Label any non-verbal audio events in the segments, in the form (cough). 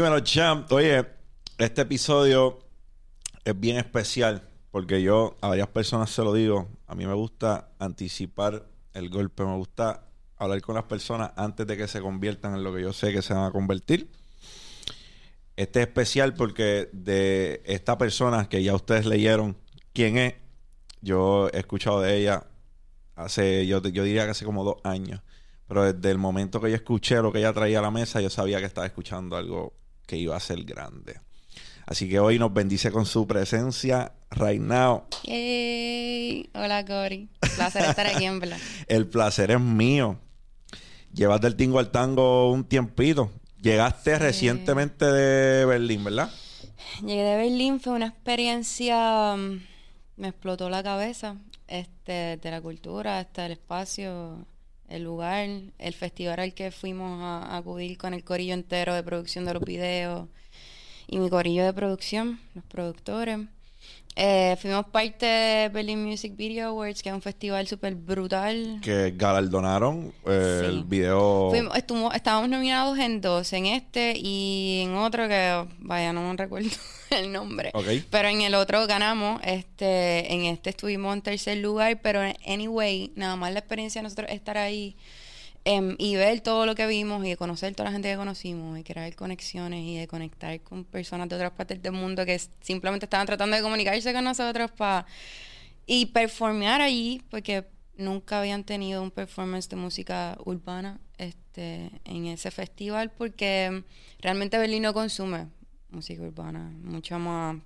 Dímelo, champ. Oye, este episodio es bien especial porque yo a varias personas se lo digo. A mí me gusta anticipar el golpe. Me gusta hablar con las personas antes de que se conviertan en lo que yo sé que se van a convertir. Este es especial porque de esta persona que ya ustedes leyeron quién es, yo he escuchado de ella hace, yo, yo diría que hace como dos años. Pero desde el momento que yo escuché lo que ella traía a la mesa, yo sabía que estaba escuchando algo que iba a ser grande. Así que hoy nos bendice con su presencia right now. Yay. Hola, Cory. Placer estar aquí en verdad. (laughs) El placer es mío. Llevas del tingo al tango un tiempito. Llegaste recientemente de Berlín, ¿verdad? Llegué de Berlín, fue una experiencia. mm, me explotó la cabeza. Este, de la cultura, hasta el espacio, el lugar, el festival al que fuimos a, a acudir con el corillo entero de producción de los videos y mi corillo de producción, los productores. Eh, fuimos parte de Berlin Music Video Awards, que es un festival súper brutal. Que galardonaron eh, Sí. el video. Fuimos- estuvo- estábamos nominados en dos, en este y en otro que, vaya, no me recuerdo (laughs) el nombre. Ok. Pero en el otro ganamos, este, en este estuvimos en tercer lugar, pero anyway, nada más la experiencia de nosotros estar ahí em, y ver todo lo que vimos y de conocer toda la gente que conocimos y crear conexiones y de conectar con personas de otras partes del mundo que simplemente estaban tratando de comunicarse con nosotros para y performear allí porque nunca habían tenido un performance de música urbana este en ese festival porque realmente Berlín no consume música urbana mucho más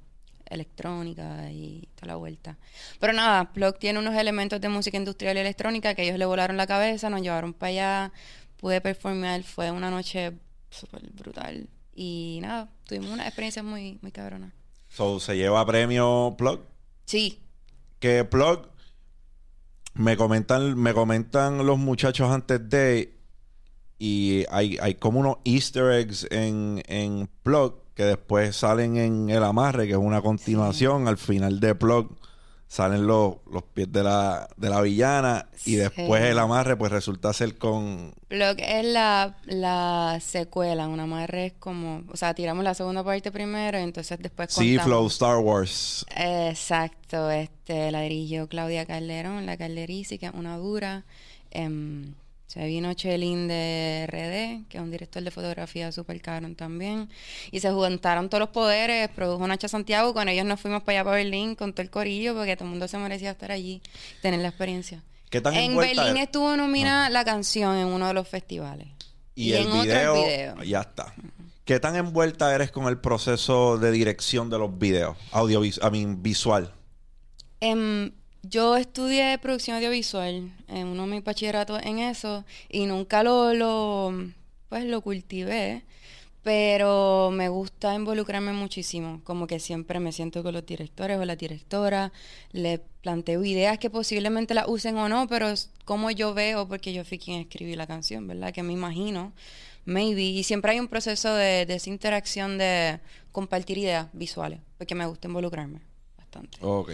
electrónica y toda la vuelta. Pero nada Plug tiene unos elementos de música industrial y electrónica que ellos le volaron la cabeza nos llevaron para allá pude performear fue una noche súper brutal y nada tuvimos una experiencia muy muy cabrona. So, se lleva premio Plug. sí. Que Plug me comentan, me comentan los muchachos antes de y hay, hay como unos easter eggs en, en Plug que después salen en El Amarre, que es una continuación. Al final de Plug salen los, los pies de la, de la villana y Sí. después El Amarre pues resulta ser con... Plug es la, la secuela, una amarre es como, o sea, tiramos la segunda parte primero y entonces después Sí, contamos. Flow Star Wars. Exacto, este, la dirigió Claudia Calderón, la que es una dura. Em, se vino Chelín de RD, que es un director de fotografía súper cabrón también. Y se juntaron todos los poderes, produjo Nacha Santiago, con ellos nos fuimos para allá, para Berlín, con todo el corillo, porque todo el mundo se merecía estar allí, tener la experiencia. ¿Qué tan En Berlín es? estuvo nominada la canción en uno de los festivales. Y, Y el en otro el video, video. ya está. ¿Qué tan envuelta eres con el proceso de dirección de los videos? Audiovisual, I mean, visual. Em, yo estudié producción audiovisual en uno de mis bachilleratos en eso y nunca lo, lo, pues lo cultivé, pero me gusta involucrarme muchísimo, como que siempre me siento con los directores o la directora, le planteo ideas que posiblemente las usen o no, pero como yo veo, porque yo fui quien escribí la canción, ¿verdad? Que me imagino, maybe, y siempre hay un proceso de, de esa interacción de compartir ideas visuales, porque me gusta involucrarme bastante. Ok.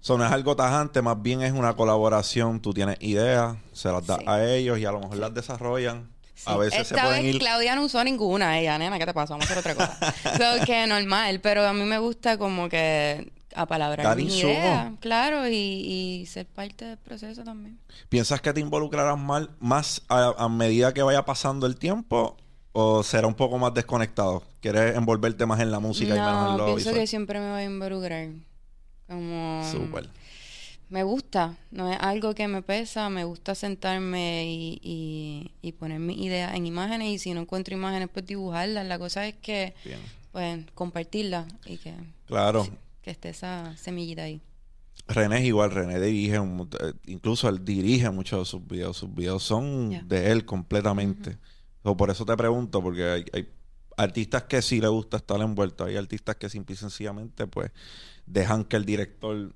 Eso no es algo tajante, más bien es una colaboración. Tú tienes ideas, se las das Sí. a ellos y a lo mejor las desarrollan. A Sí. veces se Esta pueden vez ir. Claudia no usó ninguna. Ella, nena, ¿qué te pasa? Vamos a hacer otra cosa. (laughs) so, que normal. Pero a mí me gusta como que apalabrar Dar mis ideas. Claro, y, y ser parte del proceso también. ¿Piensas que te involucrarás mal, más a, a medida que vaya pasando el tiempo? ¿O será un poco más desconectado? ¿Quieres envolverte más en la música y menos en no, lo pienso visual? que siempre me voy a involucrar. Como... Súper. Me gusta, no es algo que me pesa, me gusta sentarme y, y, y poner mis ideas en imágenes y si no encuentro imágenes pues dibujarlas. La cosa es que Bien. pues compartirlas y que, Claro. que esté esa semillita ahí. René es igual, René dirige, un eh, incluso él dirige muchos de sus videos. Sus videos son de él completamente. So, por eso te pregunto, porque hay, hay artistas que sí le gusta estar envuelto, hay artistas que simple y sencillamente pues dejan que el director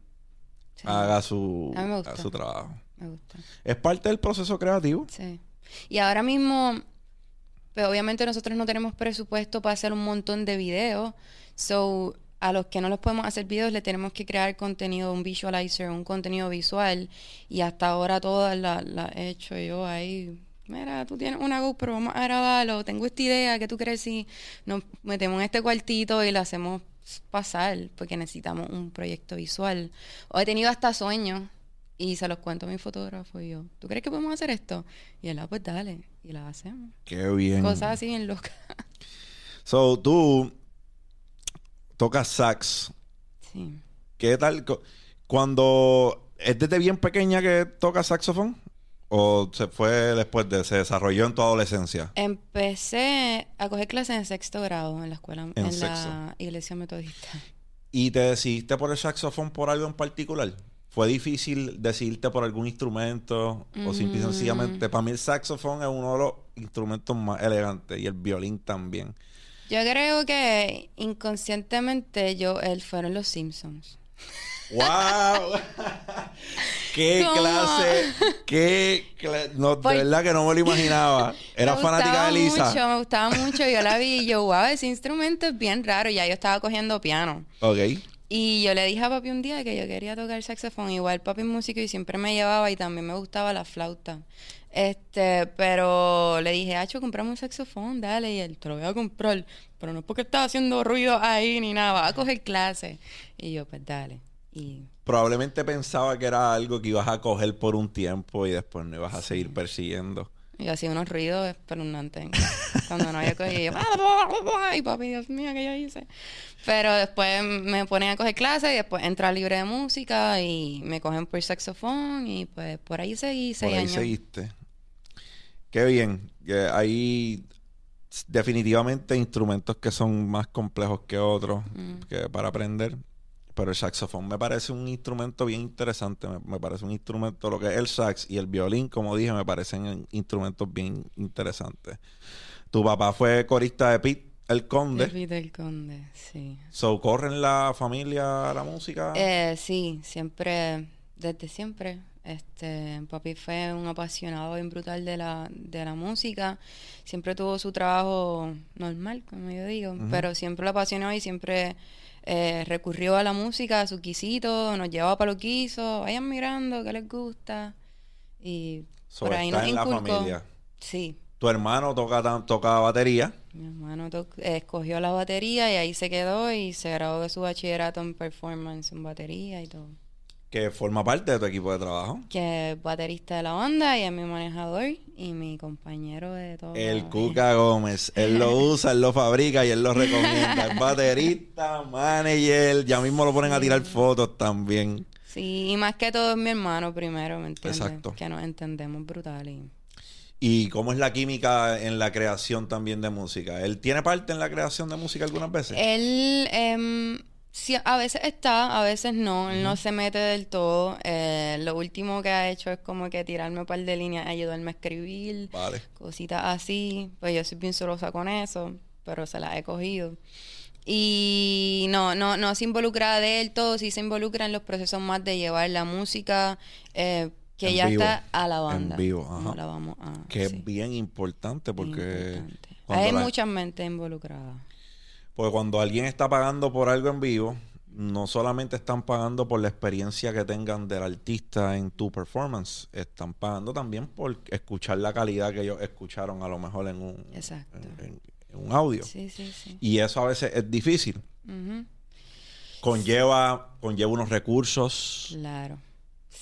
Sí. haga su, A mí me gusta. haga su trabajo. Me gusta. Es parte del proceso creativo. Sí. Y ahora mismo, pues obviamente nosotros no tenemos presupuesto para hacer un montón de videos. So, a los que no les podemos hacer videos le tenemos que crear contenido, un visualizer, un contenido visual. Y hasta ahora todas las las he hecho yo ahí mira, tú tienes una GoPro, vamos a grabarlo, tengo esta idea, ¿qué tú crees si nos metemos en este cuartito y la hacemos pasar? Porque necesitamos un proyecto visual. O he tenido hasta sueños y se los cuento a mi fotógrafo y yo, ¿tú crees que podemos hacer esto? Y él, ah, pues dale, y la hacemos. Qué bien. Cosas así en loca. (laughs) So, tú tocas sax. sí. ¿Qué tal? cu- Cuando es desde bien pequeña que tocas saxofón o se fue después de se desarrolló en tu adolescencia. Empecé a coger clases en sexto grado en la escuela, En la iglesia metodista. ¿Y te decidiste por el saxofón por algo en particular? ¿Fue difícil decidirte por algún instrumento? O simple y Mm. sencillamente, para mí el saxofón es uno de los instrumentos más elegantes y el violín también. Yo creo que inconscientemente yo, él fueron los Simpsons. ¡Wow! (laughs) ¡Qué ¿Cómo? clase! ¡Qué cla- no, De Por- verdad que no me lo imaginaba. Era me fanática de Lisa. Mucho, me gustaba mucho. Yo la vi y yo, wow, ese instrumento es bien raro. Ya yo estaba cogiendo piano. Ok. Y yo le dije a papi un día que yo quería tocar saxofón. Igual papi es músico y siempre me llevaba y también me gustaba la flauta. Este, pero le dije, Hacho, comprame un saxofón, dale. Y él, te lo voy a comprar. Pero no es porque estaba haciendo ruido ahí ni nada, va a coger clase. Y yo, pues dale. Y Probablemente pensaba que era algo que ibas a coger por un tiempo y después no ibas a seguir persiguiendo. yo hacía unos ruidos espeluznantes. (laughs) Cuando no había cogido, yo, ay papi, Dios mío, ¿qué yo hice? Pero después me ponen a coger clases y después entra libre de música y me cogen por saxofón y pues por ahí seguí Por seis ahí años. seguiste. Qué bien. Que hay definitivamente instrumentos que son más complejos que otros Mm. que para aprender. Pero el saxofón me parece un instrumento bien interesante. Me, me parece un instrumento, lo que es el sax y el violín, como dije, me parecen instrumentos bien interesantes. Tu papá fue corista de Pete el Conde. El del Conde, sí. So, ¿corre en la familia la música? Eh, sí, siempre, desde siempre. Este, papi fue un apasionado bien brutal de la, de la música. Siempre tuvo su trabajo normal, como yo digo, pero siempre lo apasionó y siempre eh, recurrió a la música, a su quisito, nos llevaba para los quisos, vayan mirando qué les gusta. Y So, por ahí nos en la inculcó. familia. Sí, Tu hermano toca, toca batería. mi hermano to- escogió la batería y ahí se quedó y se graduó de su bachillerato en performance en batería y todo. Que forma parte de tu equipo de trabajo. que es baterista de la banda y es mi manejador y mi compañero de todo. El Cuca Gómez. Él lo (laughs) usa, él lo fabrica y él lo recomienda. Es baterista, (laughs) manager. Ya mismo lo ponen a tirar fotos también. Sí, y más que todo es mi hermano primero, ¿me entiendes? Exacto. Que nos entendemos brutal y... ¿Y cómo es la química en la creación también de música? ¿Él tiene parte en la creación de música algunas veces? Él em, sí, a veces está, a veces no, él no se mete del todo. Eh, lo último que ha hecho es como que tirarme un par de líneas, ayudarme a escribir, Vale. cositas así. Pues yo soy bien celosa con eso, pero se las he cogido. Y no, no, no se involucra del todo, sí se involucra en los procesos más de llevar la música que En ya vivo. está a la En banda. vivo, ajá. No la vamos a... Que sí, es bien importante porque... importante. Hay la- muchas mentes involucradas. Porque cuando alguien está pagando por algo en vivo, no solamente están pagando por la experiencia que tengan del artista en tu performance, están pagando también por escuchar la calidad que ellos escucharon a lo mejor en un, Exacto. en, en- en un audio. Sí, sí, sí. Y eso a veces es difícil. Conlleva, conlleva unos recursos. Claro.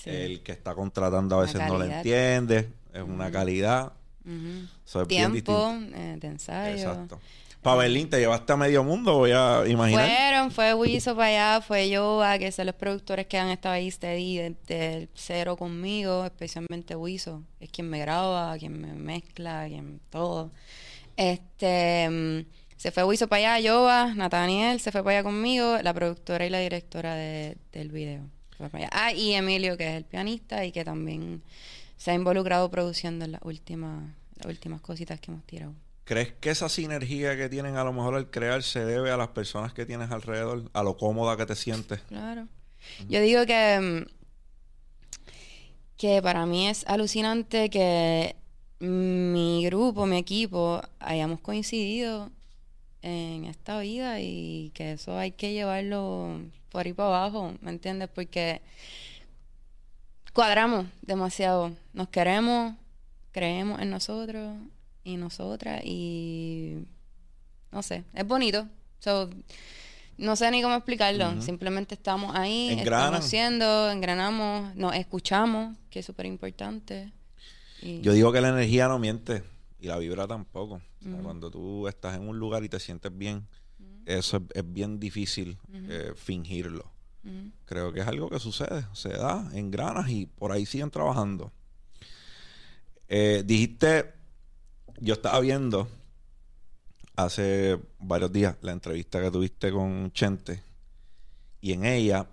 El que está contratando a veces no lo entiende. Es una calidad. Es Tiempo eh, de ensayo. Exacto. Para Berlín te llevaste a medio mundo, voy a imaginar. Fueron, fue Wiso para allá, fue Yoba, que son los productores que han estado ahí steady desde cero conmigo, especialmente Wiso, es quien me graba, quien me mezcla, quien todo. Este, mm, se fue Wiso para allá, Yoba, Nathaniel se fue para allá conmigo, la productora y la directora de- del video. Ah, y Emilio, que es el pianista y que también se ha involucrado produciendo en las últimas, las últimas cositas que hemos tirado. ¿Crees que esa sinergia que tienen a lo mejor al crear se debe a las personas que tienes alrededor? A lo cómoda que te sientes. Claro. Yo digo que, mm, que para mí es alucinante que mi grupo, mi equipo, hayamos coincidido en esta vida y que eso hay que llevarlo por ahí para abajo, ¿me entiendes? Porque cuadramos demasiado, nos queremos, creemos en nosotros y nosotras y no sé, es bonito. So, no sé ni cómo explicarlo. Simplemente estamos ahí, Engranan. estamos haciendo, engranamos, nos escuchamos, que es súper importante. Y- Yo digo que la energía no miente y la vibra tampoco. O sea, Cuando tú estás en un lugar y te sientes bien, eso es, es bien difícil eh, fingirlo. Creo que es algo que sucede, se da en granas y por ahí siguen trabajando. Eh, dijiste, yo estaba viendo hace varios días la entrevista que tuviste con Chente y en ella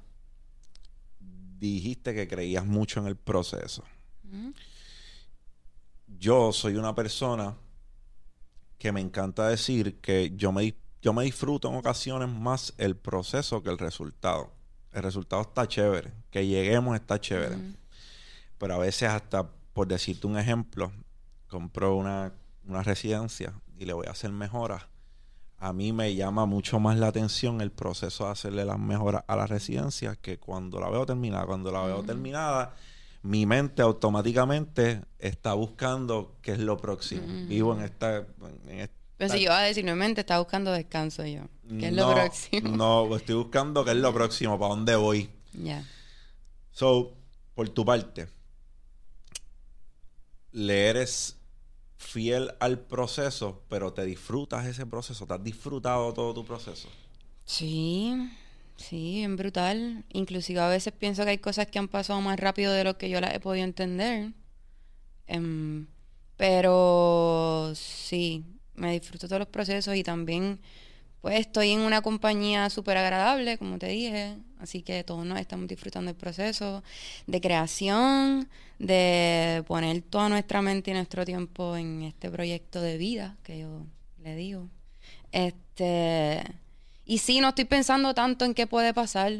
dijiste que creías mucho en el proceso. Ujú. Yo soy una persona que me encanta decir que yo me, yo me disfruto en ocasiones más el proceso que el resultado. El resultado está chévere, que lleguemos está chévere. Pero a veces hasta, por decirte un ejemplo, compro una, una residencia y le voy a hacer mejoras. A mí me llama mucho más la atención el proceso de hacerle las mejoras a la residencia que cuando la veo terminada. Cuando la veo terminada, mi mente automáticamente está buscando qué es lo próximo. Vivo en esta... En esta Pero si yo a decir, nuevamente está buscando descanso yo. ¿Qué es lo próximo? No, estoy buscando qué es lo próximo, para dónde voy. Ya. So, por tu parte, le eres fiel al proceso, pero te disfrutas ese proceso, te has disfrutado todo tu proceso. Sí, sí, bien brutal. Inclusive a veces pienso que hay cosas que han pasado más rápido de lo que yo las he podido entender. Em, pero sí, me disfruto todos los procesos y también pues estoy en una compañía súper agradable, como te dije. Así que todos nos estamos disfrutando el proceso de creación, de poner toda nuestra mente y nuestro tiempo en este proyecto de vida que yo le digo. Este, y sí, no estoy pensando tanto en qué puede pasar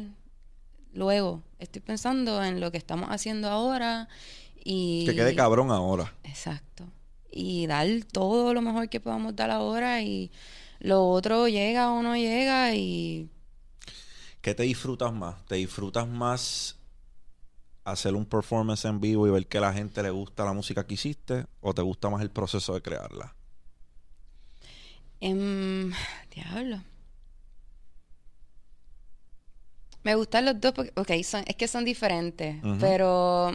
luego. Estoy pensando en lo que estamos haciendo ahora y... Que quede cabrón ahora. Exacto. Y dar todo lo mejor que podamos dar ahora y lo otro llega o no llega y... ¿Qué te disfrutas más? ¿Te disfrutas más hacer un performance en vivo y ver que a la gente le gusta la música que hiciste? ¿O te gusta más el proceso de crearla? em, diablo. Me gustan los dos porque, ok, son, es que son diferentes, pero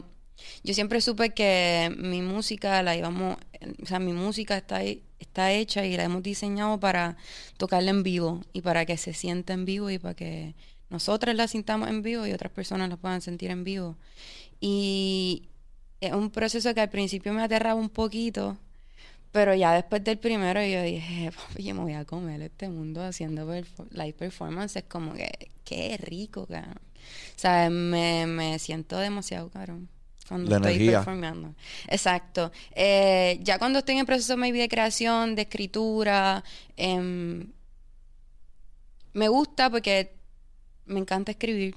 yo siempre supe que mi música la íbamos, o sea, mi música está, está hecha y la hemos diseñado para tocarla en vivo y para que se sienta en vivo y para que nosotras la sintamos en vivo y otras personas la puedan sentir en vivo. Y es un proceso que al principio me aterraba un poquito, pero ya después del primero yo dije, (laughs) yo me voy a comer este mundo haciendo perfo- live performance. Es como que, qué rico, cabrón. O sea, me, me siento demasiado, cabrón. Cuando La estoy energía. performando. Exacto. Eh, ya cuando estoy en el proceso maybe de creación, de escritura, em, me gusta porque me encanta escribir.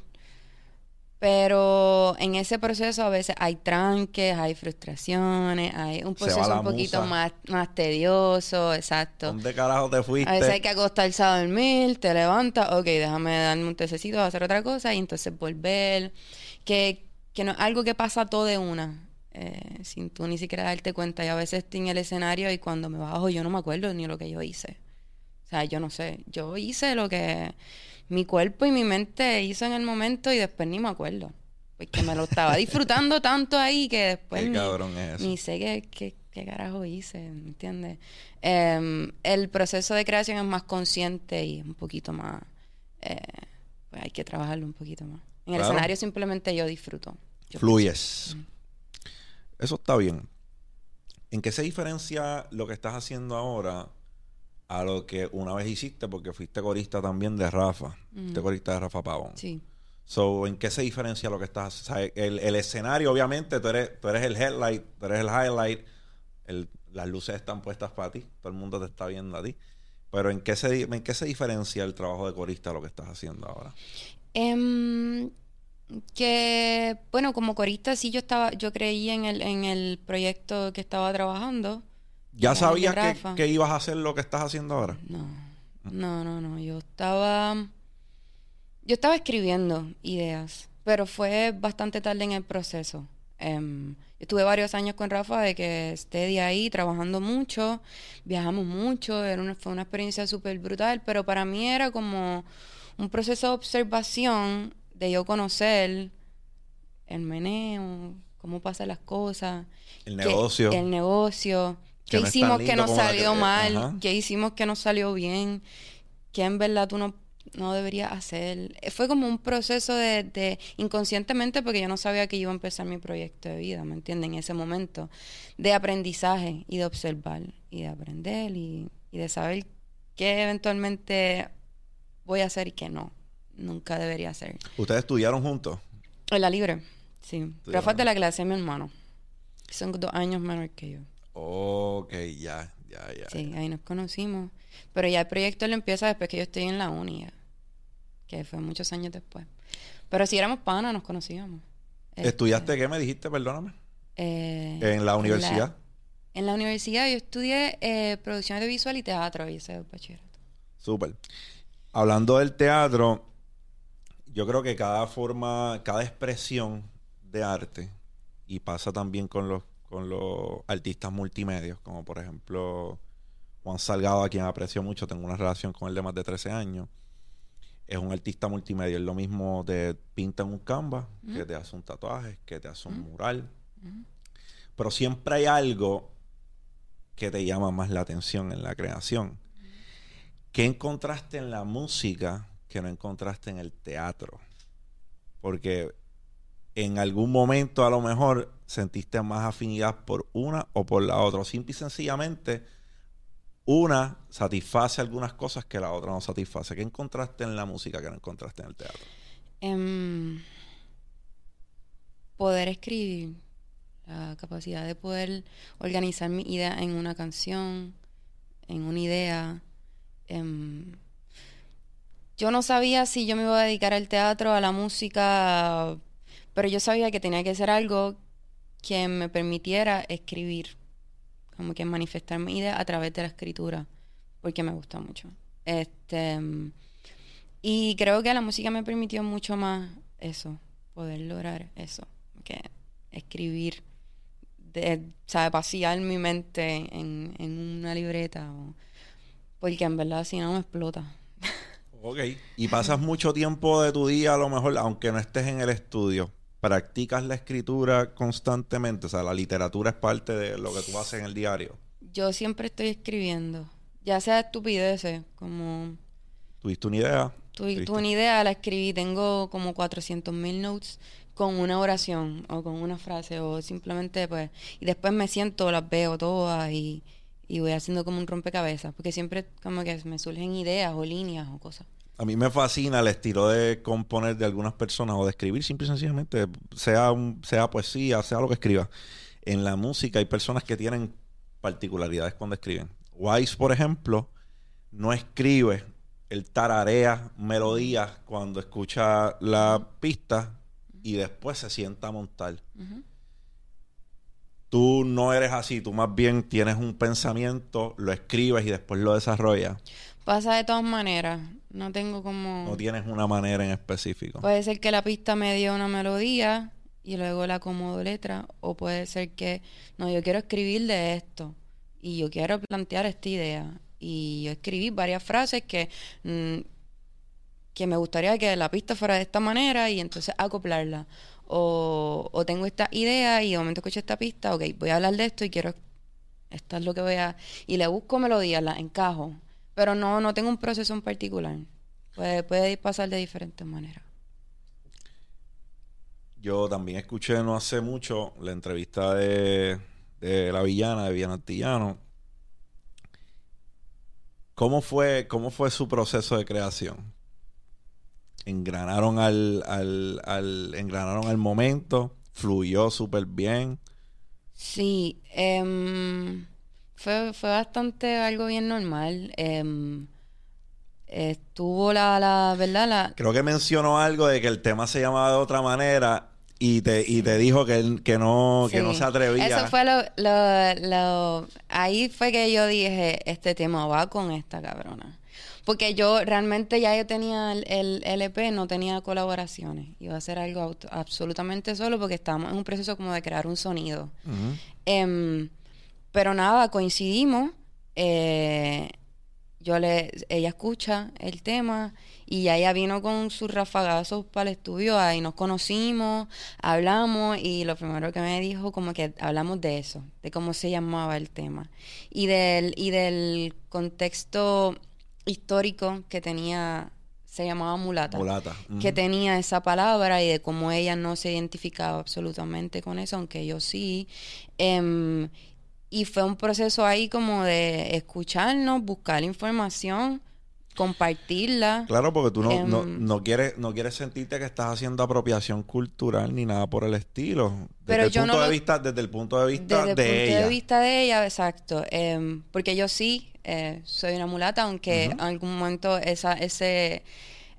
Pero en ese proceso a veces hay tranques, hay frustraciones, hay un proceso un poquito musa. más, más tedioso, exacto. ¿Dónde carajo te fuiste? A veces hay que acostarse a dormir, te levantas, ok, déjame darme un tececito, hacer otra cosa y entonces volver. Que, que no es algo que pasa todo de una, eh, sin tú ni siquiera darte cuenta. Y a veces estoy en el escenario y cuando me bajo yo no me acuerdo ni lo que yo hice. O sea, yo no sé, yo hice lo que mi cuerpo y mi mente hizo en el momento y después ni me acuerdo. Porque me lo estaba disfrutando (laughs) tanto ahí que después Qué ni, cabrón es eso. ni sé qué, qué, qué carajo hice, ¿me entiendes? Em, el proceso de creación es más consciente y es un poquito más... eh, pues hay que trabajarlo un poquito más. En el Claro. escenario simplemente yo disfruto. Yo Fluyes. Eso está bien. ¿En qué se diferencia lo que estás haciendo ahora a lo que una vez hiciste? Porque fuiste corista también de Rafa. Fuiste corista de Rafa Pavón. Sí. So, ¿en qué se diferencia lo que estás o sea, el, el escenario, obviamente, tú eres, tú eres el headlight, tú eres el highlight, el- las luces están puestas para ti, todo el mundo te está viendo a ti. Pero ¿en qué se, en qué se diferencia el trabajo de corista a lo que estás haciendo ahora? Em, que, bueno, como corista sí yo estaba, yo creí en el, en el proyecto que estaba trabajando. ¿Ya sabías que, que ibas a hacer lo que estás haciendo ahora? No, no, no, no. Yo estaba. Yo estaba escribiendo ideas, pero fue bastante tarde en el proceso. Em, estuve varios años con Rafa de que esté de ahí trabajando mucho, viajamos mucho, era una, fue una experiencia súper brutal, pero para mí era como un proceso de observación de yo conocer el meneo, cómo pasan las cosas. El negocio. el negocio. Que ¿Qué no hicimos que nos salió que- mal? ajá. ¿Qué hicimos que nos salió bien? ¿Qué en verdad tú no, no deberías hacer? Eh, Fue como un proceso de, de inconscientemente porque yo no sabía que iba a empezar mi proyecto de vida, ¿me entienden? En ese momento de aprendizaje y de observar y de aprender y, y de saber qué eventualmente voy a hacer y qué no. Nunca debería hacer. ¿Ustedes estudiaron juntos? En la libre, sí. Estudiaron. Rafa es de la clase de mi hermano. Son dos años menor que yo. Ok, ya, ya, ya. Sí, ahí nos conocimos. Pero ya el proyecto lo empieza después que yo estoy en la uni, ya, que fue muchos años después. Pero si éramos panas, nos conocíamos. Este, ¿Estudiaste qué me dijiste? Perdóname. eh, En la universidad. En la universidad yo estudié eh, producción de visual y teatro, y ese es el bachillerato. Súper. Hablando del teatro, yo creo que cada forma, cada expresión de arte, y pasa también con los, con los artistas multimedios, como por ejemplo Juan Salgado, a quien aprecio mucho, tengo una relación con él de más de 13 años. Es un artista multimedia, es lo mismo te pinta en un canvas, que te hace un tatuaje, que te hace un mural. Pero siempre hay algo que te llama más la atención en la creación. ¿Qué encontraste en la música que no encontraste en el teatro? Porque en algún momento a lo mejor sentiste más afinidad por una o por la otra. Simple y sencillamente, una satisface algunas cosas que la otra no satisface. ¿Qué encontraste en la música que no encontraste en el teatro? Em, poder escribir, la capacidad de poder organizar mi idea en una canción, en una idea. Em, yo no sabía si yo me iba a dedicar al teatro, a la música, pero yo sabía que tenía que ser algo que me permitiera escribir, como que manifestar mi idea a través de la escritura, porque me gusta mucho. Este, em, y creo que la música me permitió mucho más eso, poder lograr eso, que escribir, de, sabe, vaciar mi mente en, en una libreta, o- porque en verdad si no me explota. Ok. Y pasas mucho tiempo de tu día, a lo mejor, aunque no estés en el estudio, practicas la escritura constantemente. O sea, la literatura es parte de lo que tú haces en el diario. Yo siempre estoy escribiendo, ya sea estupideces, como ¿Tuviste una idea? tuve una idea, la escribí, tengo como 400 mil notes con una oración o con una frase o simplemente pues, y después me siento, las veo todas y, y voy haciendo como un rompecabezas, porque siempre como que me surgen ideas o líneas o cosas. A mí me fascina el estilo de componer de algunas personas o de escribir simple y sencillamente, sea, un- sea poesía, sea lo que escriba. En la música hay personas que tienen particularidades cuando escriben. Wise, por ejemplo, no escribe, él tararea melodías cuando escucha la pista y después se sienta a montar. Tú no eres así, tú más bien tienes un pensamiento, lo escribes y después lo desarrollas. Pasa de todas maneras, no tengo como... No tienes una manera en específico. Puede ser que la pista me dio una melodía y luego la acomodo letra, o puede ser que, no, yo quiero escribir de esto y yo quiero plantear esta idea. Y yo escribí varias frases que, mm, que me gustaría que la pista fuera de esta manera y entonces acoplarla. O, o tengo esta idea y de momento escucho esta pista, ok, voy a hablar de esto y quiero, esta es lo que voy a... Y le busco melodías, las encajo, pero no, no tengo un proceso en particular. Puede, puede pasar de diferentes maneras. Yo también escuché no hace mucho la entrevista de, de la villana, de Villana Antillano. ¿Cómo fue, ¿Cómo fue su proceso de creación? Engranaron al, al, al, engranaron al momento, fluyó súper bien. Sí, em, fue, fue bastante algo bien normal. em, estuvo la, la, ¿verdad? La, Creo que mencionó algo de que el tema se llamaba de otra manera y te, y te dijo que, él- que, no, que no se atrevía. Eso fue lo, lo, lo- ahí fue que yo dije, este tema va con esta cabrona. Porque yo realmente ya yo tenía el, el LP, no tenía colaboraciones. Iba a hacer algo auto- absolutamente solo porque estábamos en un proceso como de crear un sonido. Em, pero nada, coincidimos. eh, yo le, ella escucha el tema y ya ella vino con sus rafagazos para el estudio, ahí nos conocimos, hablamos y lo primero que me dijo como que hablamos de eso, de cómo se llamaba el tema y del y del contexto histórico que tenía se llamaba mulata Mulata. Que tenía esa palabra y de cómo ella no se identificaba absolutamente con eso, aunque yo sí. Em, y fue un proceso ahí como de escucharnos, buscar información, compartirla. Claro, porque tú no, no, Em, no quieres no quieres sentirte que estás haciendo apropiación cultural ni nada por el estilo. Desde Pero el yo punto no de vista, desde el punto de vista Desde el de punto ella. de vista de ella, exacto. Em, porque yo sí eh, soy una mulata, aunque en algún momento esa, ese,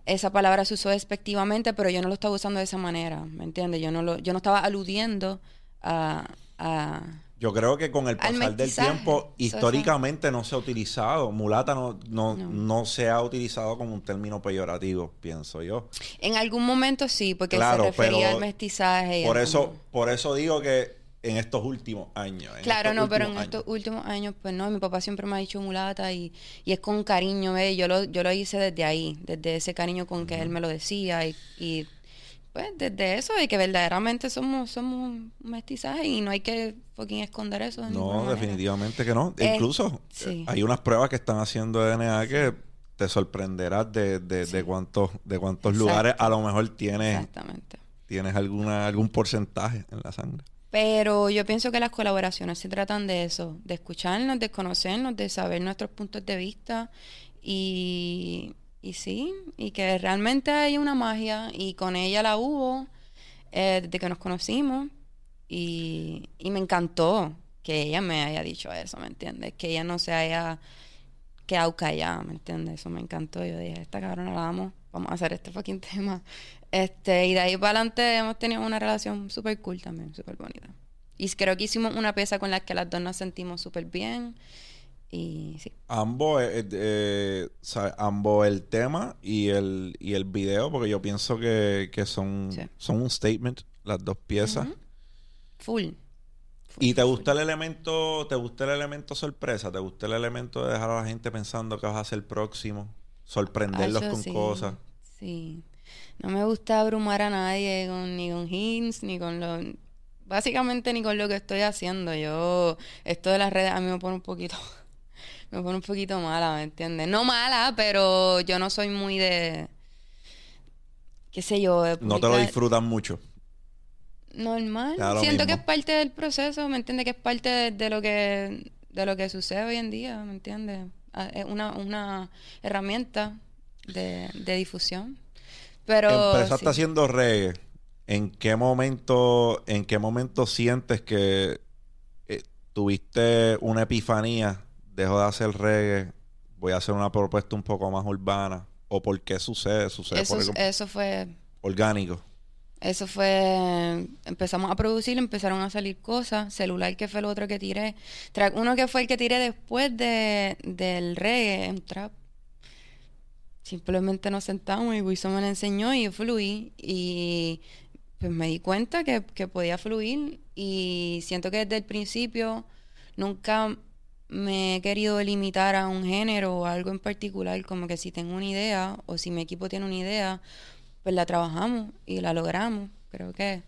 esa palabra se usó despectivamente, pero yo no lo estaba usando de esa manera, ¿me entiendes? Yo no, lo, yo no estaba aludiendo a... a Yo creo que con el pasar del tiempo, históricamente no se ha utilizado. Mulata no, no, No. no se ha utilizado como un término peyorativo, pienso yo. en algún momento sí, porque Claro, se refería al mestizaje. Por eso, como- por eso digo que en estos últimos años. Claro, no, pero en estos últimos años, pues no, mi papá siempre me ha dicho mulata y, y es con cariño, ¿ve? Yo lo, yo lo hice desde ahí, desde ese cariño con que él me lo decía y, y, pues desde eso de que verdaderamente somos, somos un mestizaje y no hay que fucking esconder eso. de No, definitivamente que no. Eh, Incluso sí. eh, hay unas pruebas que están haciendo de DNA que te sorprenderás de, de, cuántos, de cuántos Exacto. lugares a lo mejor tienes, Exactamente. tienes alguna, algún porcentaje en la sangre. Pero yo pienso que las colaboraciones se tratan de eso, de escucharnos, de conocernos, de saber nuestros puntos de vista y, y sí, y que realmente hay una magia y con ella la hubo eh, desde que nos conocimos y, y me encantó que ella me haya dicho eso, ¿me entiendes? Que ella no se haya quedado callada, ¿me entiendes? Eso me encantó. Yo dije, esta cabrona la amo, vamos a hacer este fucking (laughs) tema. Este, y de ahí para adelante hemos tenido una relación súper cool también, súper bonita. Y creo que hicimos una pieza con la que las dos nos sentimos súper bien. Y sí. Ambos, eh, eh, sabe, ambos el tema y el, y el video, porque yo pienso que, que son, Sí. son un statement, las dos piezas. Full. Full, ¿Y te full, gusta el elemento, te gusta el elemento sorpresa? ¿Te gusta el elemento de dejar a la gente pensando que vas a ser próximo? Sorprenderlos Acho, con sí, cosas. Sí. No me gusta abrumar a nadie con, ni con hints, ni con lo... Básicamente ni con lo que estoy haciendo. Yo... Esto de las redes a mí me pone un poquito... (laughs) me pone un poquito mala, ¿me entiendes? No mala, pero yo no soy muy de... qué sé yo, de No te lo disfrutan mucho. Normal. Siento que es parte del proceso, ¿me entiendes? Que es parte de, de lo que de lo que sucede hoy en día, ¿me entiendes? Ah, Es una, una herramienta de, de difusión. Pero Empezaste sí. haciendo reggae. ¿En qué momento, en qué momento sientes que eh, tuviste una epifanía? Dejo de hacer reggae, voy a hacer una propuesta un poco más urbana. ¿O por qué sucede? Sucede eso, por algo eso fue orgánico. Eso fue, empezamos a producir, empezaron a salir cosas, celular que fue el otro que tiré, track uno que fue el que tiré después de, del reggae, un trap. Simplemente nos sentamos y Wilson me lo enseñó y yo fluí y pues me di cuenta que, que podía fluir y siento que desde el principio nunca me he querido limitar a un género o algo en particular, como que si tengo una idea o si mi equipo tiene una idea, pues la trabajamos y la logramos. Creo que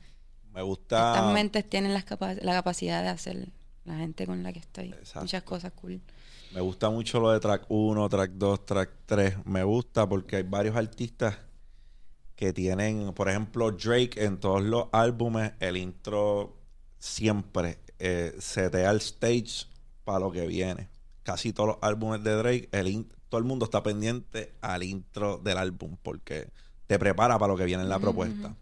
Me gusta. estas mentes tienen las capa- la capacidad de hacer la gente con la que estoy. Exacto. Muchas cosas cool. Me gusta mucho lo de track 1, track 2, track 3. Me gusta porque hay varios artistas que tienen, por ejemplo, Drake en todos los álbumes, el intro siempre eh, setea el stage para lo que viene. Casi todos los álbumes de Drake, el todo el mundo está pendiente al intro del álbum porque te prepara para lo que viene en la propuesta.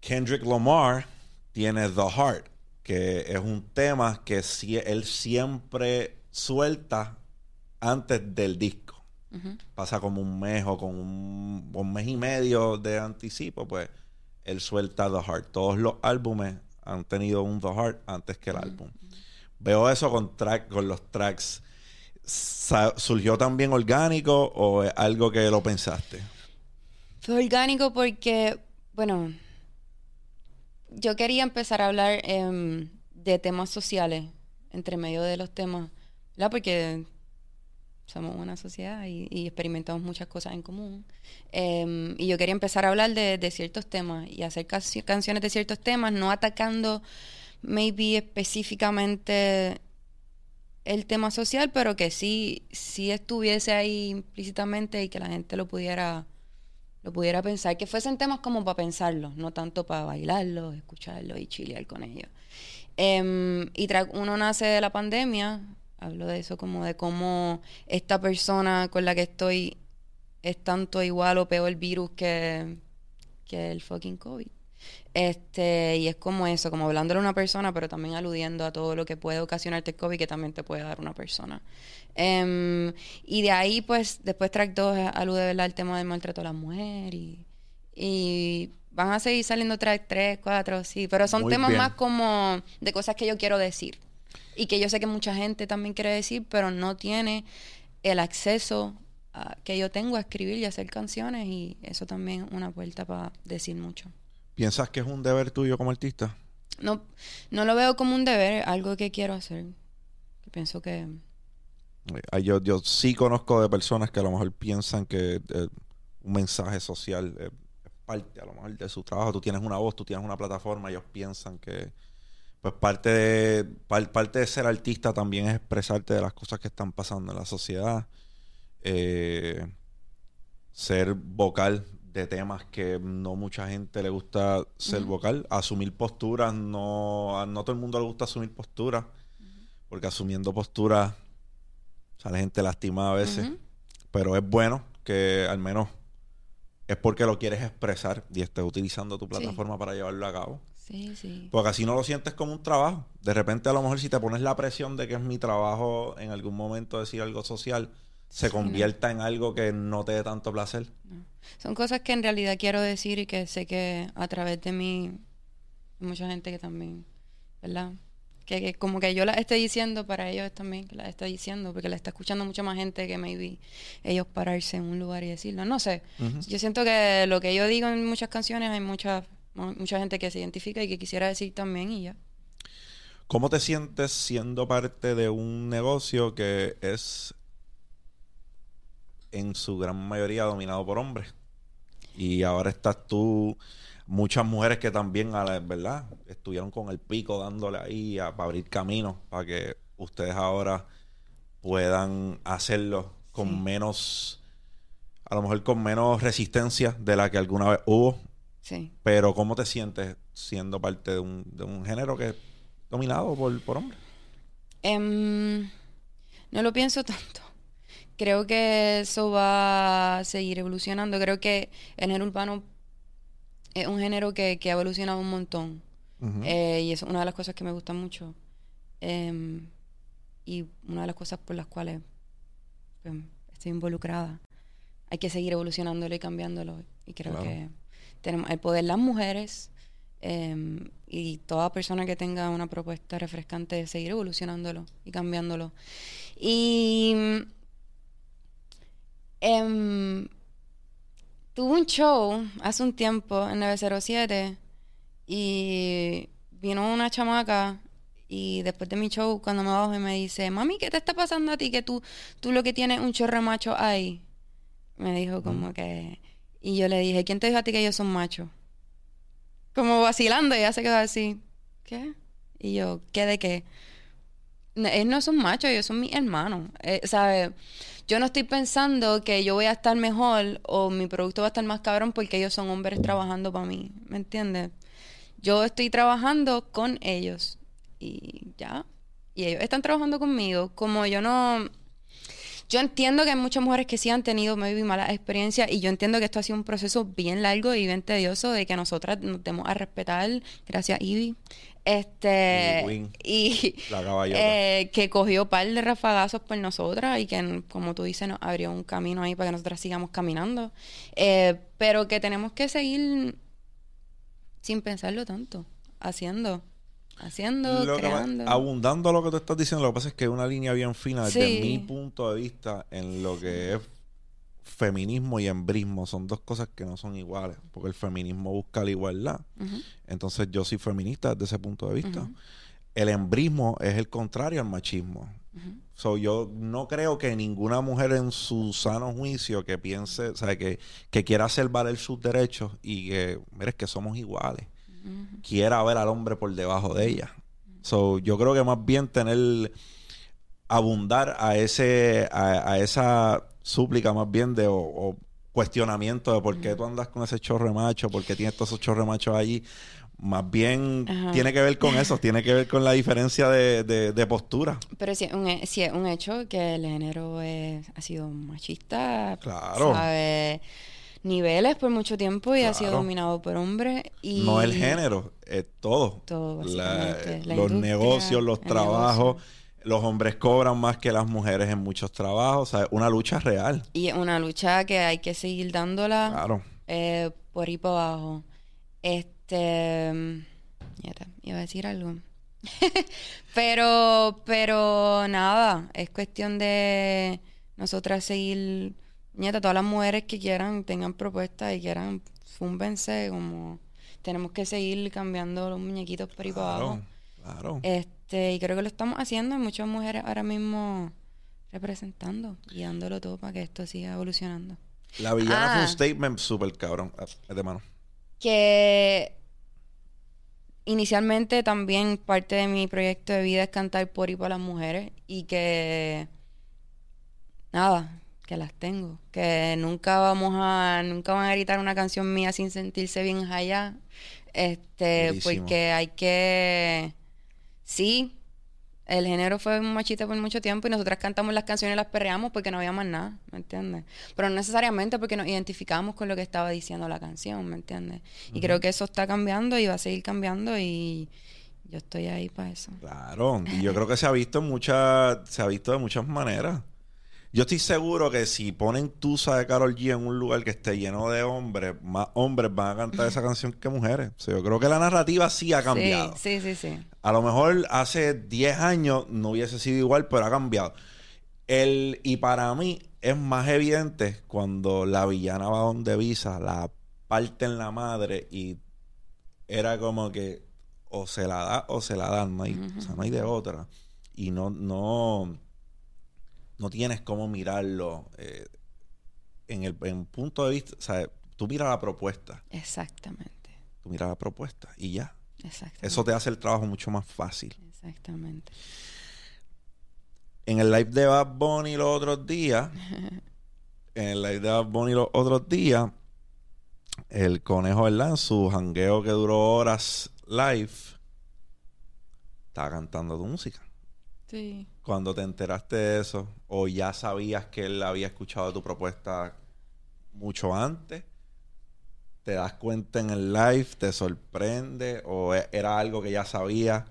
Kendrick Lamar tiene The Heart, que es un tema que si- él siempre suelta antes del disco. Pasa como un mes o con un, un mes y medio de anticipo, pues él suelta The Heart. Todos los álbumes han tenido un The Heart antes que el álbum. Veo eso con, track, con los tracks ¿surgió también orgánico o es algo que lo pensaste? Fue orgánico porque, bueno, yo quería empezar a hablar em, de temas sociales entre medio de los temas, ¿verdad? Porque somos una sociedad y, experimentamos muchas cosas en común. Em, y yo quería empezar a hablar de, ciertos temas y hacer canci- canciones de ciertos temas, no atacando maybe específicamente el tema social, pero que sí, sí estuviese ahí implícitamente y que la gente lo pudiera lo pudiera pensar, que fuesen temas como para pensarlo, no tanto para bailarlo, escucharlo y chilear con ellos. Em, y uno nace de la pandemia, hablo de eso como de cómo esta persona con la que estoy es tanto igual o peor el virus que, que el fucking COVID. Este, y es como eso, como hablándole a una persona, pero también aludiendo a todo lo que puede ocasionarte el COVID que también te puede dar una persona. Em, y de ahí, pues, después track 2 alude ¿verdad? al tema del maltrato a la mujer y, y van a seguir saliendo track 3, 4, sí, pero son Muy temas bien. más como de cosas que yo quiero decir y que yo sé que mucha gente también quiere decir, pero no tiene el acceso a- que yo tengo a escribir y hacer canciones y eso también es una puerta para decir mucho. ¿Piensas que es un deber tuyo como artista? No, no lo veo como un deber, es algo que quiero hacer. Pienso que... Eh, Yo, yo sí conozco de personas que a lo mejor piensan que eh, un mensaje social eh, es parte a lo mejor de su trabajo. Tú tienes una voz, tú tienes una plataforma, ellos piensan que pues parte de, par- parte de ser artista también es expresarte de las cosas que están pasando en la sociedad. Eh, ser vocal de temas que no mucha gente le gusta ser vocal. Asumir posturas, no, a no todo el mundo le gusta asumir posturas. Porque asumiendo posturas sale gente lastimada a veces. Pero es bueno que al menos es porque lo quieres expresar y estés utilizando tu Sí. plataforma para llevarlo a cabo. Sí, sí. Porque así no lo sientes como un trabajo. De repente, a lo mejor, si te pones la presión de que es mi trabajo en algún momento decir algo social, se Sí, no. convierta en algo que no te dé tanto placer. Son cosas que en realidad quiero decir y que sé que a través de mí hay mucha gente que también, ¿verdad? Que, que como que yo las estoy diciendo para ellos también, que las estoy diciendo, porque la está escuchando mucha más gente que maybe ellos pararse en un lugar y decirlo. No sé. Yo siento que lo que yo digo en muchas canciones hay mucha, mucha gente que se identifica y que quisiera decir también y ya. ¿Cómo te sientes siendo parte de un negocio que es en su gran mayoría dominado por hombres? Y ahora estás tú, muchas mujeres que también, a la- ¿verdad? Estuvieron con el pico dándole ahí a- para abrir camino, para que ustedes ahora puedan hacerlo con Sí. menos, a lo mejor con menos resistencia de la que alguna vez hubo. Sí. Pero ¿cómo te sientes siendo parte de un, de un género que es dominado por, por hombres? Em, no lo pienso (laughs) tanto. Creo que eso va a seguir evolucionando. Creo que el género urbano es un género que, que ha evolucionado un montón. Eh, y es una de las cosas que me gusta mucho. Em, y una de las cosas por las cuales pues, estoy involucrada. Hay que seguir evolucionándolo y cambiándolo. Y creo Claro. que tenemos el poder las mujeres em, y toda persona que tenga una propuesta refrescante de seguir evolucionándolo y cambiándolo. Y em, tuve un show hace un tiempo en 907 y vino una chamaca y después de mi show cuando me bajo y me dice, mami, ¿qué te está pasando a ti? Que tú, tú lo que tienes un chorro macho ahí. Me dijo como que... Y yo le dije, ¿quién te dijo a ti que ellos son machos? Como vacilando ella se quedó así. ¿Qué? Y yo, ¿qué de qué? Ellos no son machos, ellos son mis hermanos. Eh, ¿Sabes? Yo no estoy pensando que yo voy a estar mejor o mi producto va a estar más cabrón porque ellos son hombres trabajando para mí. ¿Me entiendes? Yo estoy trabajando con ellos y ya. Y ellos están trabajando conmigo. Como yo no. Yo entiendo que hay muchas mujeres que sí han tenido maybe malas experiencias y yo entiendo que esto ha sido un proceso bien largo y bien tedioso de que nosotras nos demos a respetar. Gracias, Ivy. Este. Y. La eh, que cogió par de rafagazos por nosotras y que, como tú dices, nos abrió un camino ahí para que nosotras sigamos caminando. Eh, pero que tenemos que seguir sin pensarlo tanto, haciendo. Haciendo, Lo que va- creando. abundando a lo que tú estás diciendo, lo que pasa es que hay una línea bien fina desde Sí. mi punto de vista en lo que es feminismo y embrismo. Son dos cosas que no son iguales, porque el feminismo busca la igualdad. Entonces yo soy feminista desde ese punto de vista. El embrismo es el contrario al machismo. ujú. So, yo no creo que ninguna mujer en su sano juicio que piense, o sea, que, que quiera hacer valer sus derechos y que, mire, es que somos iguales, Ujú. quiera ver al hombre por debajo de ella. So, yo creo que más bien tener, abundar a ese, a, a esa súplica más bien de, o, o cuestionamiento de por qué tú andas con ese chorre macho, por qué tienes todos esos chorre machos allí. Más bien tiene que ver con (laughs) eso, tiene que ver con la diferencia de, de- de postura. Pero sí, un, he- sí es un hecho que el género es- ha sido machista. Claro. ¿sabe? Niveles por mucho tiempo y ha sido dominado por hombres. Y No el género, es todo. Todo, básicamente. La los negocios, los trabajos. negocio. Los hombres cobran más que las mujeres en muchos trabajos. O sea, una lucha real. Y es una lucha que hay que seguir dándola Claro. eh, por ahí para abajo. Este. iba a decir algo. (laughs) pero, pero nada, es cuestión de nosotras seguir. Nieta, todas las mujeres que quieran, tengan propuestas y quieran, fúmbense, como tenemos que seguir cambiando los muñequitos por ahí para abajo. Claro. Claro. Este, y creo que lo estamos haciendo. Hay muchas mujeres ahora mismo representando y dándolo todo para que esto siga evolucionando. La villana fue Ah. un statement súper cabrón. Ah, De mano. que inicialmente también parte de mi proyecto de vida es cantar por y para las mujeres y que nada, que las tengo, que nunca vamos a nunca van a gritar una canción mía sin sentirse bien allá. Este, porque hay que sí, el género fue un machista por mucho tiempo y nosotras cantamos las canciones y las perreamos porque no había más nada, ¿me entiendes? Pero no necesariamente porque nos identificamos con lo que estaba diciendo la canción, ¿me entiendes? Y creo que eso está cambiando y va a seguir cambiando y yo estoy ahí para eso. Claro. Y yo creo que se ha visto en muchas, se ha visto de muchas maneras. Yo estoy seguro que si ponen Tusa de Carol G en un lugar que esté lleno de hombres, más hombres van a cantar esa canción que mujeres. O sea, yo creo que la narrativa sí ha cambiado. Sí, sí, sí, sí. A lo mejor hace 10 años no hubiese sido igual, pero ha cambiado. El, y para mí es más evidente cuando la villana va donde Visa, la parte en la madre y era como que o se la da o se la dan, no hay, o sea, no hay de otra. Y no, no, no tienes cómo mirarlo eh, en el en punto de vista, o sea, tú miras la propuesta, Exactamente. tú miras la propuesta y ya. Exactamente. Eso te hace el trabajo mucho más fácil. Exactamente. en el live de Bad Bunny los otros días, (laughs) en el live de Bad Bunny los otros días, el conejo, ¿verdad? En su jangueo que duró horas live, estaba cantando tu música. Sí. Cuando te enteraste de eso, o ya sabías que él había escuchado tu propuesta mucho antes, te das cuenta en el live, te sorprende, o e- era algo que ya sabías.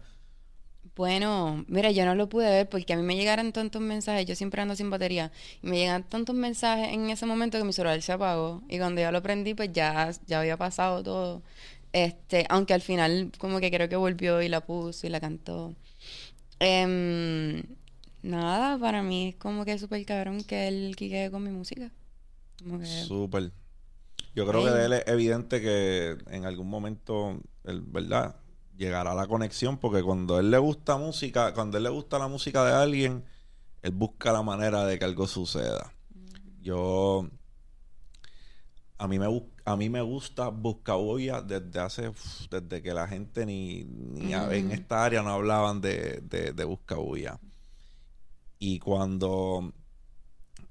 Bueno, mira, yo no lo pude ver porque a mí me llegaron tantos mensajes, yo siempre ando sin batería, y me llegan tantos mensajes en ese momento que mi celular se apagó y cuando yo lo prendí pues ya, ya había pasado todo. Este, aunque al final como que creo que volvió y la puso y la cantó. Em, nada, para mí es como que súper cabrón que él quique con mi música. Que- Súper. Yo creo que de él es evidente que en algún momento, él, ¿verdad? Llegará la conexión porque cuando él le gusta música, cuando él le gusta la música de alguien, él busca la manera de que algo suceda. Yo, a mí me, bus- a mí me gusta desde hace, uf, desde que la gente ni, ni a- en esta área no hablaban de, de, de. Y cuando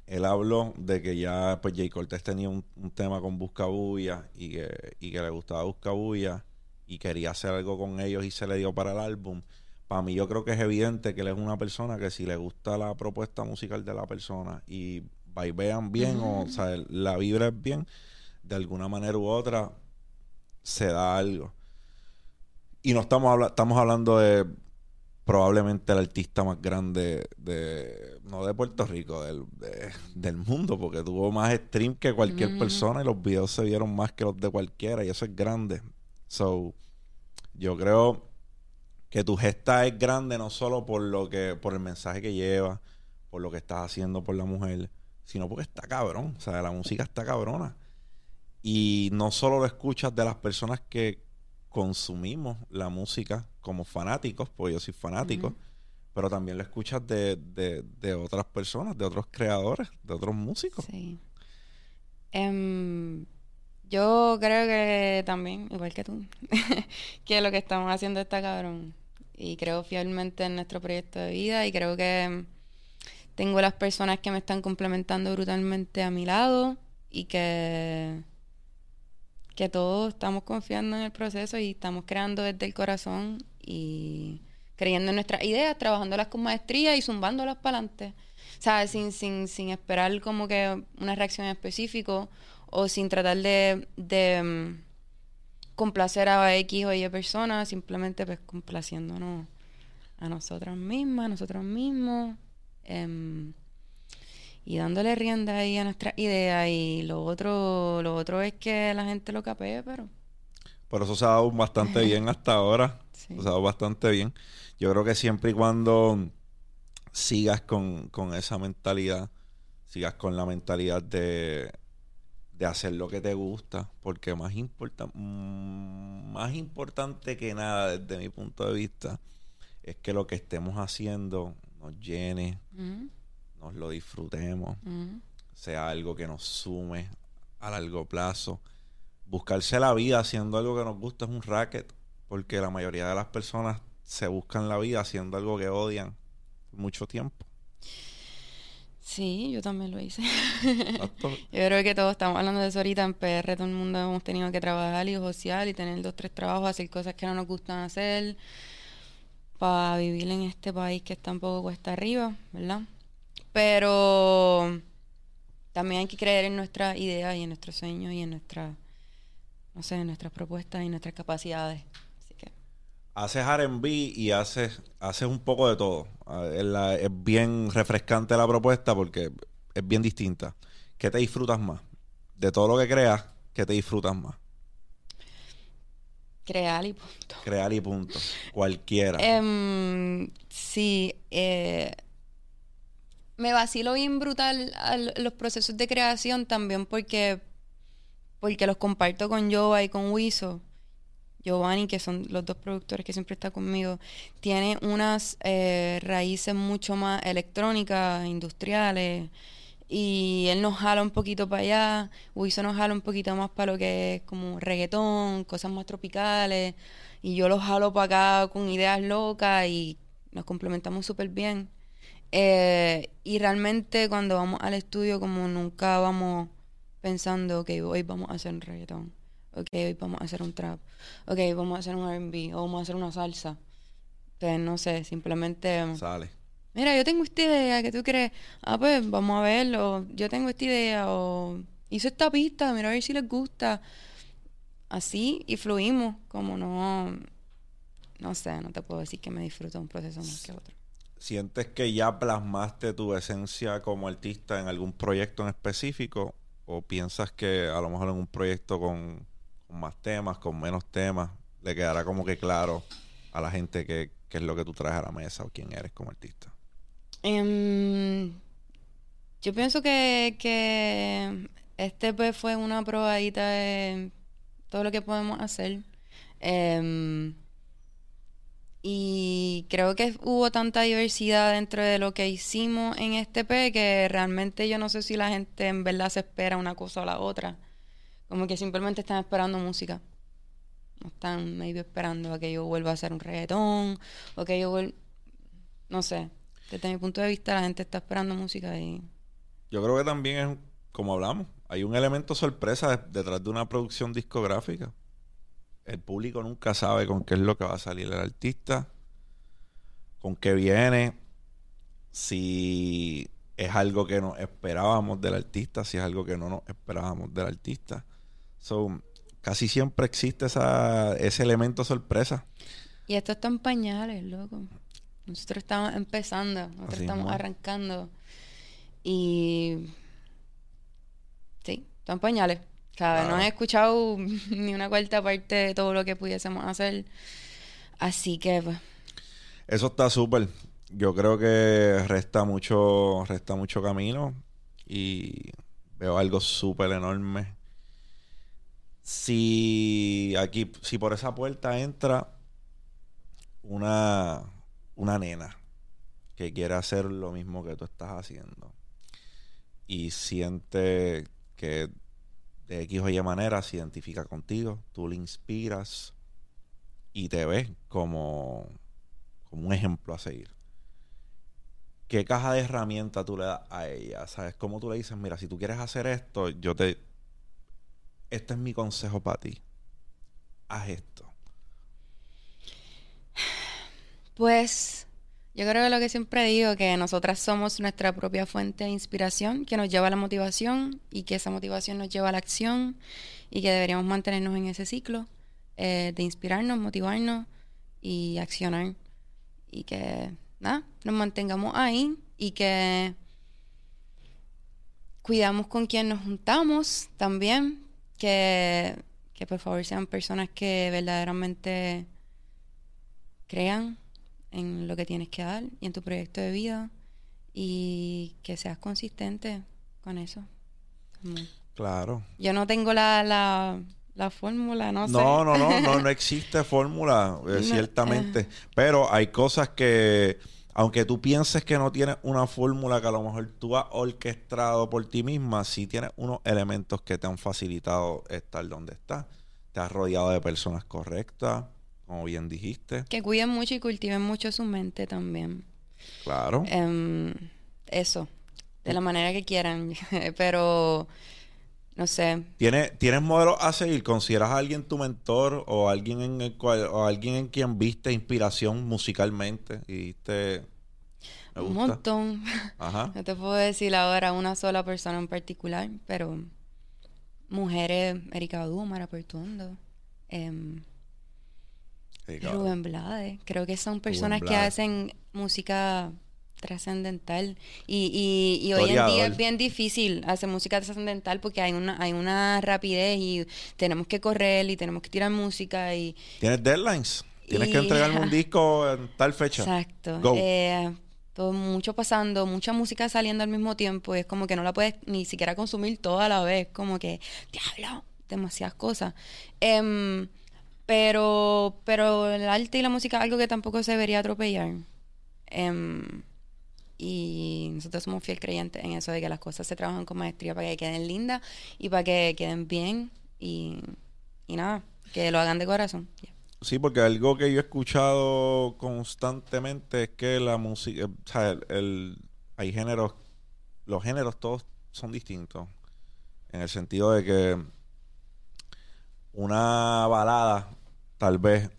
él habló de que ya pues Jay Cortés tenía un, tema con Buscabulla y que, y que le gustaba Buscabulla y quería hacer algo con ellos y se le dio para el álbum. Para mí yo creo que es evidente que él es una persona que si le gusta la propuesta musical de la persona y vean bien o, o sea, la vibra es bien, de alguna manera u otra se da algo. Y no estamos, habla- estamos hablando de probablemente el artista más grande de no de Puerto Rico del, de- del mundo porque tuvo más stream que cualquier persona y los videos se vieron más que los de cualquiera y eso es grande so yo creo que tu gesta es grande no solo por lo que, por el mensaje que lleva, por lo que estás haciendo por la mujer, sino porque está cabrón. O sea, la música está cabrona. Y no solo lo escuchas de las personas que consumimos la música como fanáticos, porque yo soy fanático, pero también lo escuchas de, de, de, otras personas, de otros creadores, de otros músicos. Sí. Em, yo creo que también, igual que tú, (laughs) que lo que estamos haciendo está cabrón. Y creo fielmente en nuestro proyecto de vida y creo que tengo las personas que me están complementando brutalmente a mi lado y que que todos estamos confiando en el proceso y estamos creando desde el corazón y creyendo en nuestras ideas, trabajándolas con maestría y zumbándolas para adelante. ¿Sabes? Sin, sin, sin esperar como que una reacción específica o sin tratar de, mm, complacer a X o Y personas, simplemente pues complaciéndonos a nosotras mismas, a nosotros mismos. Em, y dándole rienda ahí a nuestra idea y lo otro lo otro es que la gente lo capee pero por eso se ha dado bastante bien hasta ahora. Se ha dado bastante bien. Yo creo que siempre y cuando sigas con, con esa mentalidad sigas con la mentalidad de, de hacer lo que te gusta porque más importa mm, más importante que nada desde mi punto de vista es que lo que estemos haciendo nos llene nos lo disfrutemos, sea algo que nos sume a largo plazo. Buscarse la vida haciendo algo que nos gusta es un racket, porque la mayoría de las personas se buscan la vida haciendo algo que odian mucho tiempo. Sí, yo también lo hice. (laughs) yo creo que todos estamos hablando de eso ahorita en PR, todo el mundo hemos tenido que trabajar y social y tener dos, tres trabajos, hacer cosas que no nos gustan hacer para vivir en este país que está un poco cuesta arriba, ¿verdad? Pero también hay que creer en nuestras ideas y en nuestros sueños y en nuestras, no sé, en nuestras propuestas y nuestras capacidades. Así que. Haces RB y haces, haces un poco de todo. Es, bien refrescante la propuesta porque es bien distinta. ¿Qué te disfrutas más? De todo lo que creas, ¿qué te disfrutas más? Crear y punto. Crear y punto. (laughs) Cualquiera. Em, sí. Eh, me vacilo bien brutal los procesos de creación también porque, porque los comparto con Jova y con Wiso. Giovanni, que son los dos productores que siempre están conmigo, tiene unas eh, raíces mucho más electrónicas, industriales, y él nos jala un poquito para allá, Wiso nos jala un poquito más para lo que es como reggaetón, cosas más tropicales, y yo los jalo para acá con ideas locas y nos complementamos súper bien. Eh, y realmente cuando vamos al estudio como nunca vamos pensando, ok, hoy vamos a hacer un reggaetón, ok, hoy vamos a hacer un trap, ok, vamos a hacer un R&B, o vamos a hacer una salsa. Pues no sé, simplemente... Sale. Mira, yo tengo esta idea, que tú crees? Ah, pues vamos a verlo, yo tengo esta idea, o hice esta pista, mira a ver si les gusta. Así, y fluimos, como no... No sé, no te puedo decir que me disfruto un proceso más que otro. ¿Sientes que ya plasmaste tu esencia como artista en algún proyecto en específico? ¿O piensas que a lo mejor en un proyecto con, más temas, con menos temas, le quedará como que claro a la gente qué, es lo que tú traes a la mesa o quién eres como artista? Em, yo pienso que, que este pues fue una probadita de todo lo que podemos hacer. Eh, y creo que hubo tanta diversidad dentro de lo que hicimos en este P que realmente yo no sé si la gente en verdad se espera una cosa o la otra. Como que simplemente están esperando música. No están maybe esperando a que yo vuelva a hacer un reggaetón o que yo vuelva... No sé. Desde mi punto de vista la gente está esperando música y... Yo creo que también es, como hablamos, hay un elemento sorpresa detrás de una producción discográfica el público nunca sabe con qué es lo que va a salir el artista, con qué viene, si es algo que nos esperábamos del artista, si es algo que no nos esperábamos del artista. So, casi siempre existe esa, ese elemento sorpresa. Y esto está en pañales, loco. Nosotros estamos empezando, nosotros estamos arrancando. Y sí, están pañales. No he escuchado (laughs) ni una cuarta parte de todo lo que pudiésemos hacer. Así que, pues, Eso está súper. Yo creo que resta mucho, resta mucho camino y veo algo súper enorme. Si aquí, si por esa puerta entra una, una nena que quiere hacer lo mismo que tú estás haciendo y siente que de X o Y manera se identifica contigo, tú le inspiras y te ves como, como un ejemplo a seguir. ¿Qué caja de herramientas tú le das a ella? ¿Sabes? cómo tú le dices, mira, si tú quieres hacer esto, yo te... Este es mi consejo para ti. Haz esto. Pues yo creo que lo que siempre digo, que nosotras somos nuestra propia fuente de inspiración, que nos lleva a la motivación y que esa motivación nos lleva a la acción y que deberíamos mantenernos en ese ciclo eh, de inspirarnos, motivarnos y accionar. Y que, nada, nos mantengamos ahí y que cuidamos con quien nos juntamos también, que, que por favor sean personas que verdaderamente crean en lo que tienes que dar y en tu proyecto de vida y que seas consistente con eso. Claro. Yo no tengo la, la, la fórmula, no, sé. No, no, no, no, no existe fórmula, eh, (laughs) ciertamente. Eh. Pero hay cosas que, aunque tú pienses que no tienes una fórmula que a lo mejor tú has orquestado por ti misma, sí tienes unos elementos que te han facilitado estar donde estás. Te has rodeado de personas correctas, como bien dijiste. Que cuiden mucho y cultiven mucho su mente también. Claro. Em, eso, de la manera que quieran, (laughs) pero no sé. ¿Tienes, ¿Tienes modelos a seguir? ¿Consideras a alguien tu mentor o alguien en el cual, o alguien en quien viste inspiración musicalmente y diste Un montón. Ajá. (laughs) No te puedo decir ahora una sola persona en particular, pero mujeres, Erika Badu, Mara Portuondo, em, Rubén Blades. Creo que son personas que hacen música trascendental. Y, y, hoy en día es bien difícil hacer música trascendental porque hay una hay una rapidez y tenemos que correr y tenemos que tirar música y tienes deadlines tienes que entregarme (laughs) un disco en tal fecha exacto. Eh, todo mucho pasando mucha música saliendo al mismo tiempo y es como que no la puedes ni siquiera consumir toda a la vez como que diablo demasiadas cosas eh, pero, pero el arte y la música es algo que tampoco se debería atropellar. Em, y nosotros somos fiel creyentes en eso de que las cosas se trabajan con maestría para que queden lindas y para que queden bien y, nada, que lo hagan de corazón. Sí, porque algo que yo he escuchado constantemente es que la música, o sea, el, hay géneros, los géneros todos son distintos. En el sentido de que una balada, tal vez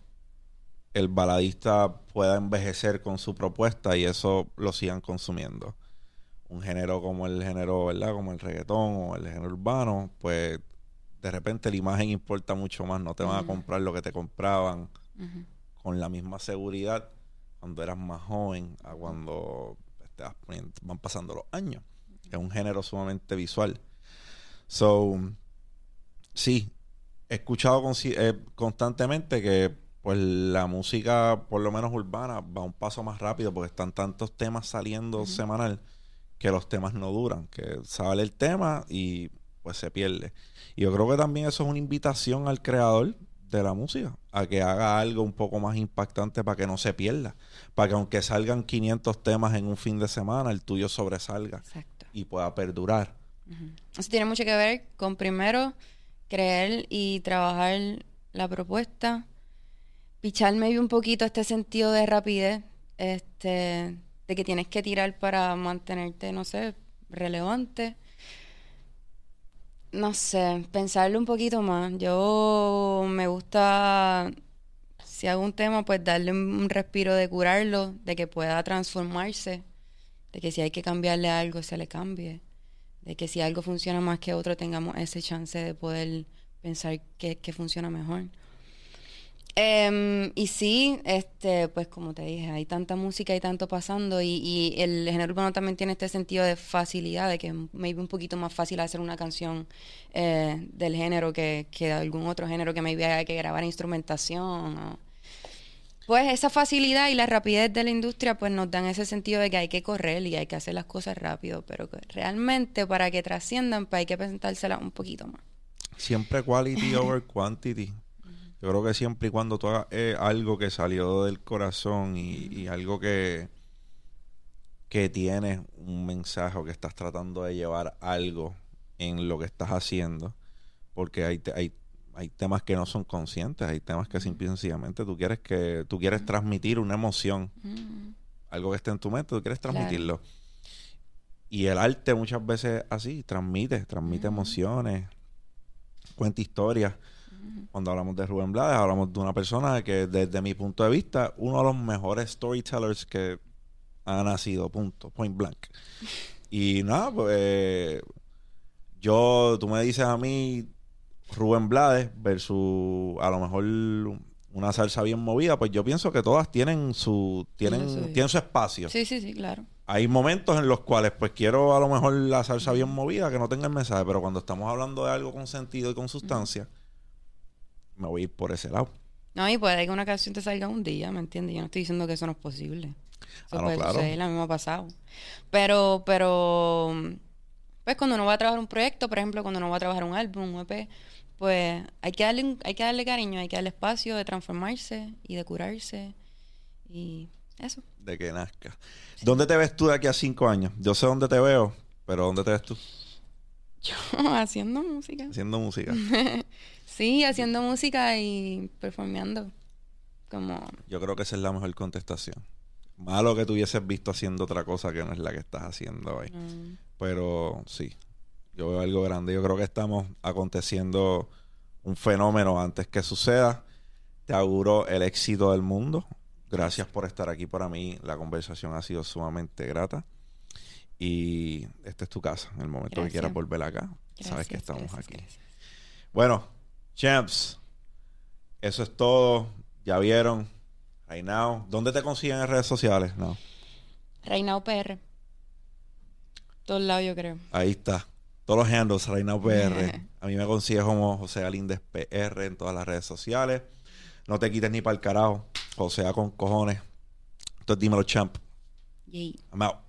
el baladista pueda envejecer con su propuesta y eso lo sigan consumiendo. Un género como el género, ¿verdad? Como el reggaetón o el género urbano, pues de repente la imagen importa mucho más. No te van a comprar lo que te compraban con la misma seguridad cuando eras más joven a cuando van pasando los años. Es un género sumamente visual. So, sí, he escuchado eh, constantemente que pues la música, por lo menos urbana, va un paso más rápido porque están tantos temas saliendo semanal que los temas no duran, que sale el tema y pues se pierde. Y yo creo que también eso es una invitación al creador de la música, a que haga algo un poco más impactante para que no se pierda, para que aunque salgan 500 temas en un fin de semana, el tuyo sobresalga y pueda perdurar. Eso tiene mucho que ver con primero creer y trabajar la propuesta, picharme un poquito este sentido de rapidez, este, de que tienes que tirar para mantenerte, no sé, relevante. No sé, pensarlo un poquito más. Yo me gusta, si hago un tema, pues darle un respiro de curarlo, de que pueda transformarse, de que si hay que cambiarle algo, se le cambie de que si algo funciona más que otro tengamos ese chance de poder pensar que, funciona mejor. Em, y sí, este, pues como te dije, hay tanta música y tanto pasando y, el género urbano también tiene este sentido de facilidad, de que es maybe un poquito más fácil hacer una canción eh, del género que, que algún otro género que maybe haya que grabar instrumentación. Pues esa facilidad y la rapidez de la industria pues nos dan ese sentido de que hay que correr y hay que hacer las cosas rápido, pero que realmente para que trasciendan pues hay que presentárselas un poquito más. Siempre quality (laughs) over quantity. Yo creo que siempre y cuando tú hagas eh, algo que salió del corazón y, y algo que, que tienes un mensaje o que estás tratando de llevar algo en lo que estás haciendo, porque hay, hay, hay temas que no son conscientes, hay temas que simple y sencillamente tú quieres que tú quieres transmitir una emoción, Mm. algo que esté en tu mente, tú quieres Claro. transmitirlo. Y el arte muchas veces así, transmite, transmite emociones, cuenta historias. Cuando hablamos de Rubén Blades, hablamos de una persona que desde mi punto de vista, uno de los mejores storytellers que ha nacido, punto, point blank. (laughs) Y nada, pues yo, tú me dices a mí Rubén Blades versus a lo mejor una salsa bien movida, pues yo pienso que todas tienen su tienen, Tienen su- tienen su espacio. Sí, sí, sí, claro. Hay momentos en los cuales pues quiero a lo mejor la salsa bien movida, que no tenga el mensaje, pero cuando estamos hablando de algo con sentido y con sustancia, me voy a ir por ese lado. No, y puede que una canción te salga un día, ¿me entiendes? Yo no estoy diciendo que eso no es posible. Eso Ah, no, puede claro. suceder, a mí me ha pasado. Pero, pero, pues cuando uno va a trabajar un proyecto, por ejemplo, cuando uno va a trabajar un álbum, un EP, pues hay que darle, hay que darle cariño, hay que darle espacio de transformarse y de curarse. Y eso. de que nazca. ¿Dónde te ves tú de aquí a cinco años? Yo sé dónde te veo, pero ¿dónde te ves tú? Yo (laughs) haciendo música. Haciendo música. (laughs) Sí, haciendo música y performeando. Como, Yo creo que esa es la mejor contestación. Malo que tú hubieses visto haciendo otra cosa que no es la que estás haciendo hoy. mm, Pero sí, yo veo algo grande. Yo creo que estamos aconteciendo un fenómeno antes que suceda. Te auguro el éxito del mundo. Gracias por estar aquí. Para mí la conversación ha sido sumamente grata. Y esta es tu casa. En el momento que quieras volver acá, sabes que estamos gracias, aquí. Bueno, champs, eso es todo. Ya vieron. Now. ¿Dónde te consiguen en redes sociales? No. Reinao PR. Todos lados, yo creo. Ahí está. Todos los handles, Reina PR. A mí me consigues como José Galíndez PR en todas las redes sociales. No te quites ni para el carajo. José con cojones. Entonces dímelo, champ. Yay. I'm out.